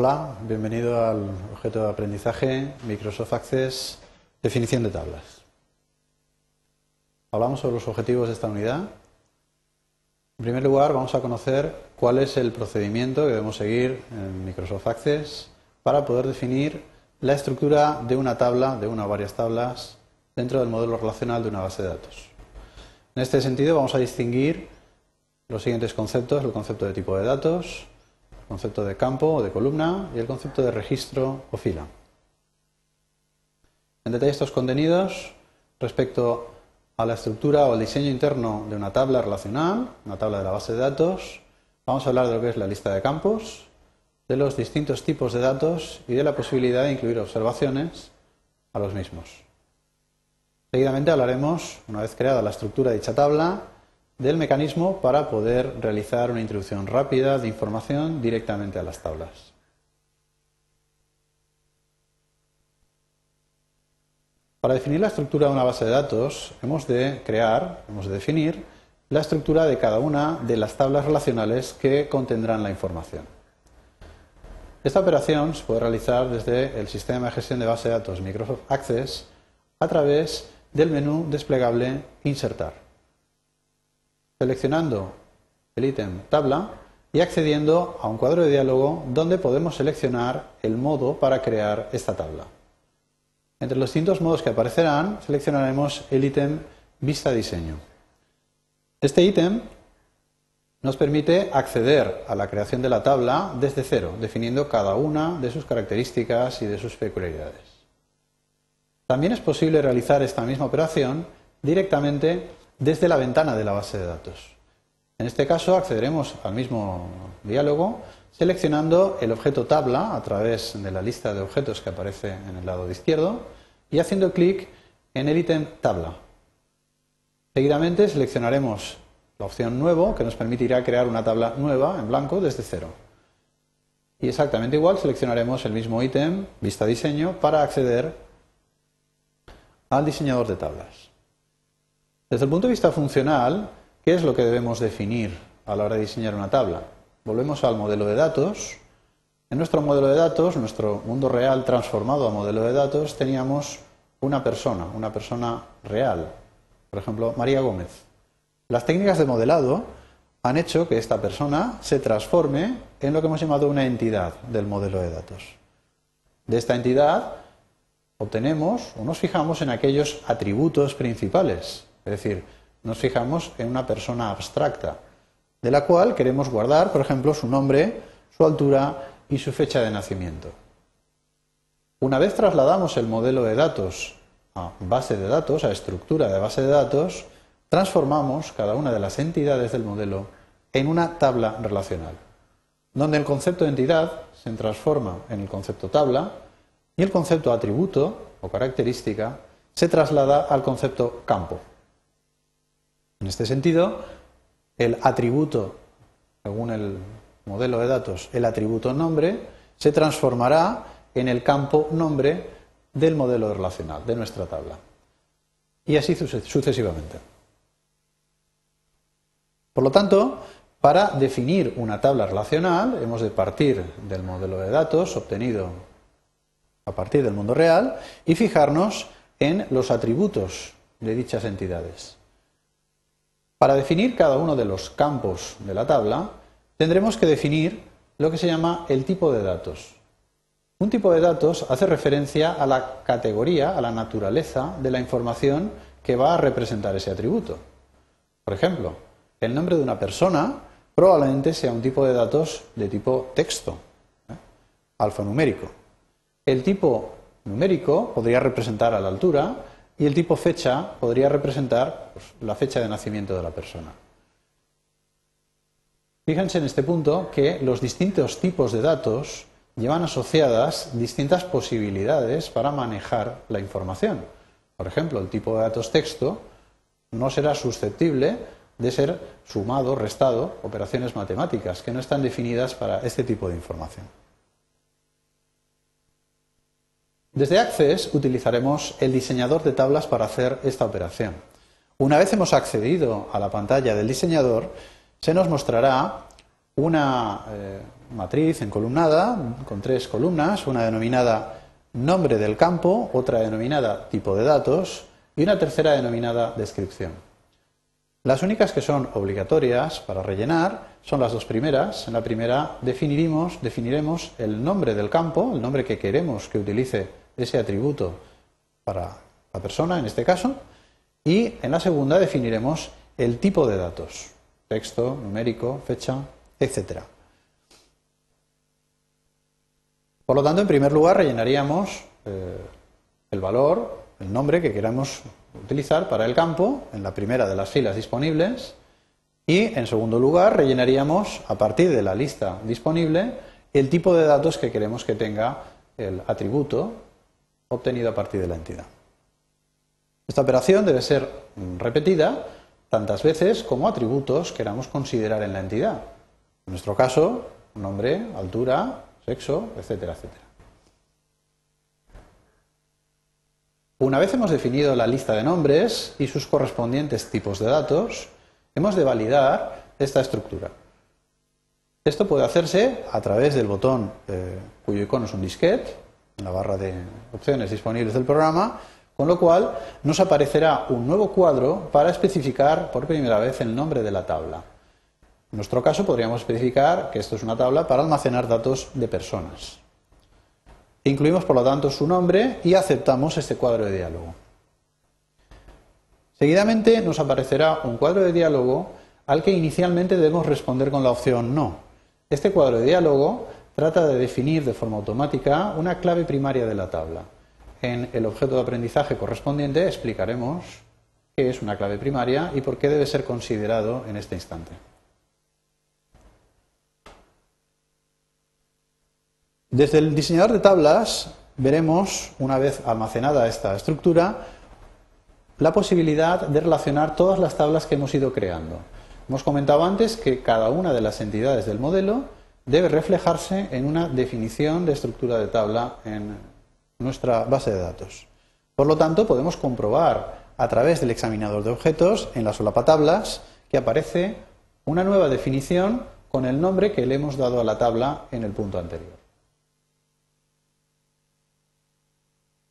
Hola, bienvenido al objeto de aprendizaje Microsoft Access Definición de tablas. Hablamos sobre los objetivos de esta unidad. En primer lugar, vamos a conocer cuál es el procedimiento que debemos seguir en Microsoft Access para poder definir la estructura de una tabla, de una o varias tablas, dentro del modelo relacional de una base de datos. En este sentido, vamos a distinguir los siguientes conceptos, el concepto de tipo de datos, concepto de campo o de columna y el concepto de registro o fila. En detalle estos contenidos respecto a la estructura o el diseño interno de una tabla relacional, una tabla de la base de datos, vamos a hablar de lo que es la lista de campos, de los distintos tipos de datos y de la posibilidad de incluir observaciones a los mismos. Seguidamente hablaremos, una vez creada la estructura de dicha tabla, del mecanismo para poder realizar una introducción rápida de información directamente a las tablas. Para definir la estructura de una base de datos hemos de crear, hemos de definir la estructura de cada una de las tablas relacionales que contendrán la información. Esta operación se puede realizar desde el sistema de gestión de base de datos Microsoft Access a través del menú desplegable Insertar seleccionando el ítem tabla y accediendo a un cuadro de diálogo donde podemos seleccionar el modo para crear esta tabla. Entre los distintos modos que aparecerán, seleccionaremos el ítem Vista Diseño. Este ítem nos permite acceder a la creación de la tabla desde cero, definiendo cada una de sus características y de sus peculiaridades. También es posible realizar esta misma operación directamente desde la ventana de la base de datos. En este caso accederemos al mismo diálogo seleccionando el objeto tabla a través de la lista de objetos que aparece en el lado izquierdo y haciendo clic en el ítem tabla. Seguidamente seleccionaremos la opción nuevo que nos permitirá crear una tabla nueva en blanco desde cero. Y exactamente igual seleccionaremos el mismo ítem, vista diseño, para acceder al diseñador de tablas. Desde el punto de vista funcional, ¿qué es lo que debemos definir a la hora de diseñar una tabla? Volvemos al modelo de datos. En nuestro modelo de datos, nuestro mundo real transformado a modelo de datos, teníamos una persona, una persona real. Por ejemplo, María Gómez. Las técnicas de modelado han hecho que esta persona se transforme en lo que hemos llamado una entidad del modelo de datos. De esta entidad obtenemos o nos fijamos en aquellos atributos principales es decir, nos fijamos en una persona abstracta, de la cual queremos guardar, por ejemplo, su nombre, su altura y su fecha de nacimiento. Una vez trasladamos el modelo de datos a base de datos, a estructura de base de datos, transformamos cada una de las entidades del modelo en una tabla relacional, donde el concepto entidad se transforma en el concepto tabla y el concepto atributo o característica se traslada al concepto campo. En este sentido, el atributo, según el modelo de datos, el atributo nombre, se transformará en el campo nombre del modelo relacional, de nuestra tabla. Y así sucesivamente. Por lo tanto, para definir una tabla relacional hemos de partir del modelo de datos obtenido a partir del mundo real y fijarnos en los atributos de dichas entidades. Para definir cada uno de los campos de la tabla, tendremos que definir lo que se llama el tipo de datos. Un tipo de datos hace referencia a la categoría, a la naturaleza de la información que va a representar ese atributo. Por ejemplo, el nombre de una persona probablemente sea un tipo de datos de tipo texto, ¿eh? alfanumérico. El tipo numérico podría representar a la altura y el tipo fecha podría representar pues, la fecha de nacimiento de la persona. Fíjense en este punto que los distintos tipos de datos llevan asociadas distintas posibilidades para manejar la información. Por ejemplo, el tipo de datos texto no será susceptible de ser sumado, restado, operaciones matemáticas que no están definidas para este tipo de información. Desde Access utilizaremos el diseñador de tablas para hacer esta operación. Una vez hemos accedido a la pantalla del diseñador, se nos mostrará una eh, matriz encolumnada con tres columnas, una denominada nombre del campo, otra denominada tipo de datos y una tercera denominada descripción. Las únicas que son obligatorias para rellenar son las dos primeras. En la primera definiremos, definiremos el nombre del campo, el nombre que queremos que utilice ese atributo para la persona en este caso, y en la segunda definiremos el tipo de datos, texto, numérico, fecha, etc. Por lo tanto, en primer lugar, rellenaríamos eh, el valor, el nombre que queramos utilizar para el campo en la primera de las filas disponibles y, en segundo lugar, rellenaríamos a partir de la lista disponible el tipo de datos que queremos que tenga el atributo obtenido a partir de la entidad. Esta operación debe ser repetida tantas veces como atributos queramos considerar en la entidad. En nuestro caso, nombre, altura, sexo, etcétera, etcétera. Una vez hemos definido la lista de nombres y sus correspondientes tipos de datos, hemos de validar esta estructura. Esto puede hacerse a través del botón eh, cuyo icono es un disquete, en la barra de opciones disponibles del programa, con lo cual nos aparecerá un nuevo cuadro para especificar por primera vez el nombre de la tabla. En nuestro caso podríamos especificar que esto es una tabla para almacenar datos de personas. Incluimos, por lo tanto, su nombre y aceptamos este cuadro de diálogo. Seguidamente nos aparecerá un cuadro de diálogo al que inicialmente debemos responder con la opción no. Este cuadro de diálogo trata de definir de forma automática una clave primaria de la tabla. En el objeto de aprendizaje correspondiente explicaremos qué es una clave primaria y por qué debe ser considerado en este instante. Desde el diseñador de tablas veremos, una vez almacenada esta estructura, la posibilidad de relacionar todas las tablas que hemos ido creando. Hemos comentado antes que cada una de las entidades del modelo debe reflejarse en una definición de estructura de tabla en nuestra base de datos. Por lo tanto, podemos comprobar a través del examinador de objetos en la solapa tablas que aparece una nueva definición con el nombre que le hemos dado a la tabla en el punto anterior.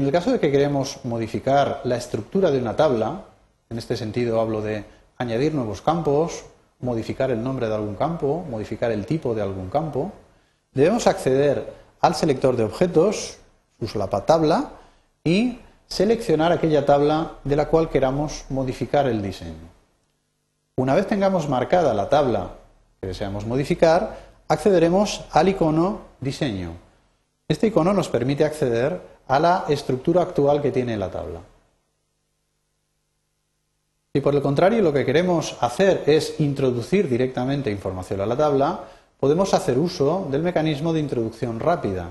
En el caso de que queremos modificar la estructura de una tabla, en este sentido hablo de añadir nuevos campos, modificar el nombre de algún campo, modificar el tipo de algún campo, debemos acceder al selector de objetos, su solapa tabla, y seleccionar aquella tabla de la cual queramos modificar el diseño. Una vez tengamos marcada la tabla que deseamos modificar, accederemos al icono diseño. Este icono nos permite acceder a la estructura actual que tiene la tabla. Si por el contrario lo que queremos hacer es introducir directamente información a la tabla, podemos hacer uso del mecanismo de introducción rápida.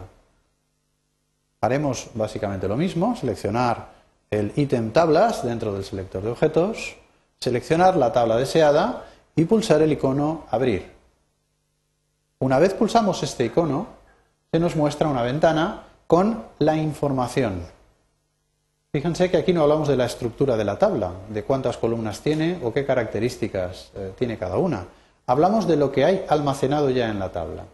Haremos básicamente lo mismo, seleccionar el ítem tablas dentro del selector de objetos, seleccionar la tabla deseada y pulsar el icono abrir. Una vez pulsamos este icono, se nos muestra una ventana con la información. Fíjense que aquí no hablamos de la estructura de la tabla, de cuántas columnas tiene o qué características eh, tiene cada una. Hablamos de lo que hay almacenado ya en la tabla.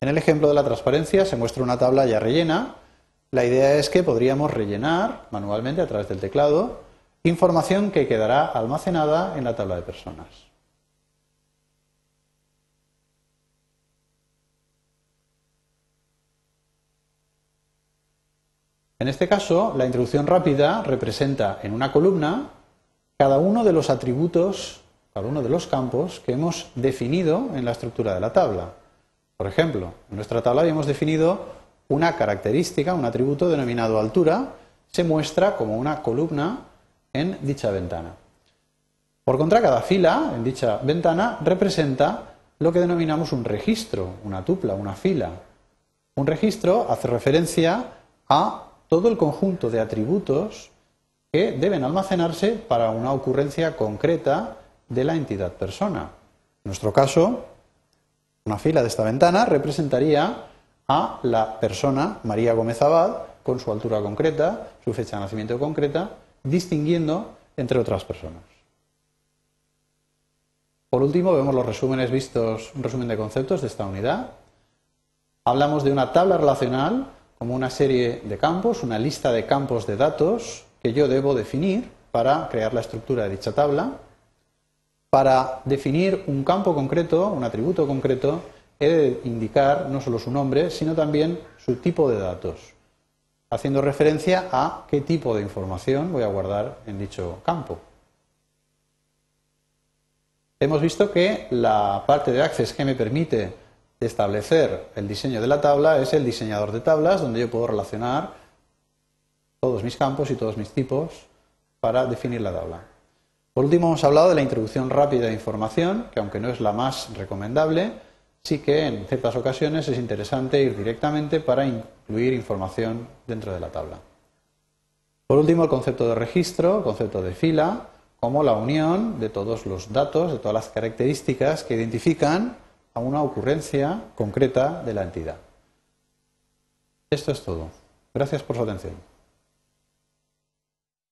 En el ejemplo de la transparencia se muestra una tabla ya rellena. La idea es que podríamos rellenar manualmente a través del teclado información que quedará almacenada en la tabla de personas. En este caso, la introducción rápida representa en una columna cada uno de los atributos, cada uno de los campos que hemos definido en la estructura de la tabla. Por ejemplo, en nuestra tabla habíamos definido una característica, un atributo denominado altura, se muestra como una columna en dicha ventana. Por contra, cada fila en dicha ventana representa lo que denominamos un registro, una tupla, una fila. Un registro hace referencia a todo el conjunto de atributos que deben almacenarse para una ocurrencia concreta de la entidad persona. En nuestro caso, una fila de esta ventana representaría a la persona María Gómez Abad con su altura concreta, su fecha de nacimiento concreta, distinguiendo entre otras personas. Por último, vemos los resúmenes vistos, un resumen de conceptos de esta unidad. Hablamos de una tabla relacional como una serie de campos, una lista de campos de datos que yo debo definir para crear la estructura de dicha tabla. Para definir un campo concreto, un atributo concreto, he de indicar no solo su nombre, sino también su tipo de datos, haciendo referencia a qué tipo de información voy a guardar en dicho campo. Hemos visto que la parte de Access que me permite establecer el diseño de la tabla es el diseñador de tablas, donde yo puedo relacionar todos mis campos y todos mis tipos para definir la tabla. Por último, hemos hablado de la introducción rápida de información, que aunque no es la más recomendable, sí que en ciertas ocasiones es interesante ir directamente para incluir información dentro de la tabla. Por último, el concepto de registro, el concepto de fila, como la unión de todos los datos, de todas las características que identifican a una ocurrencia concreta de la entidad. Esto es todo. Gracias por su atención.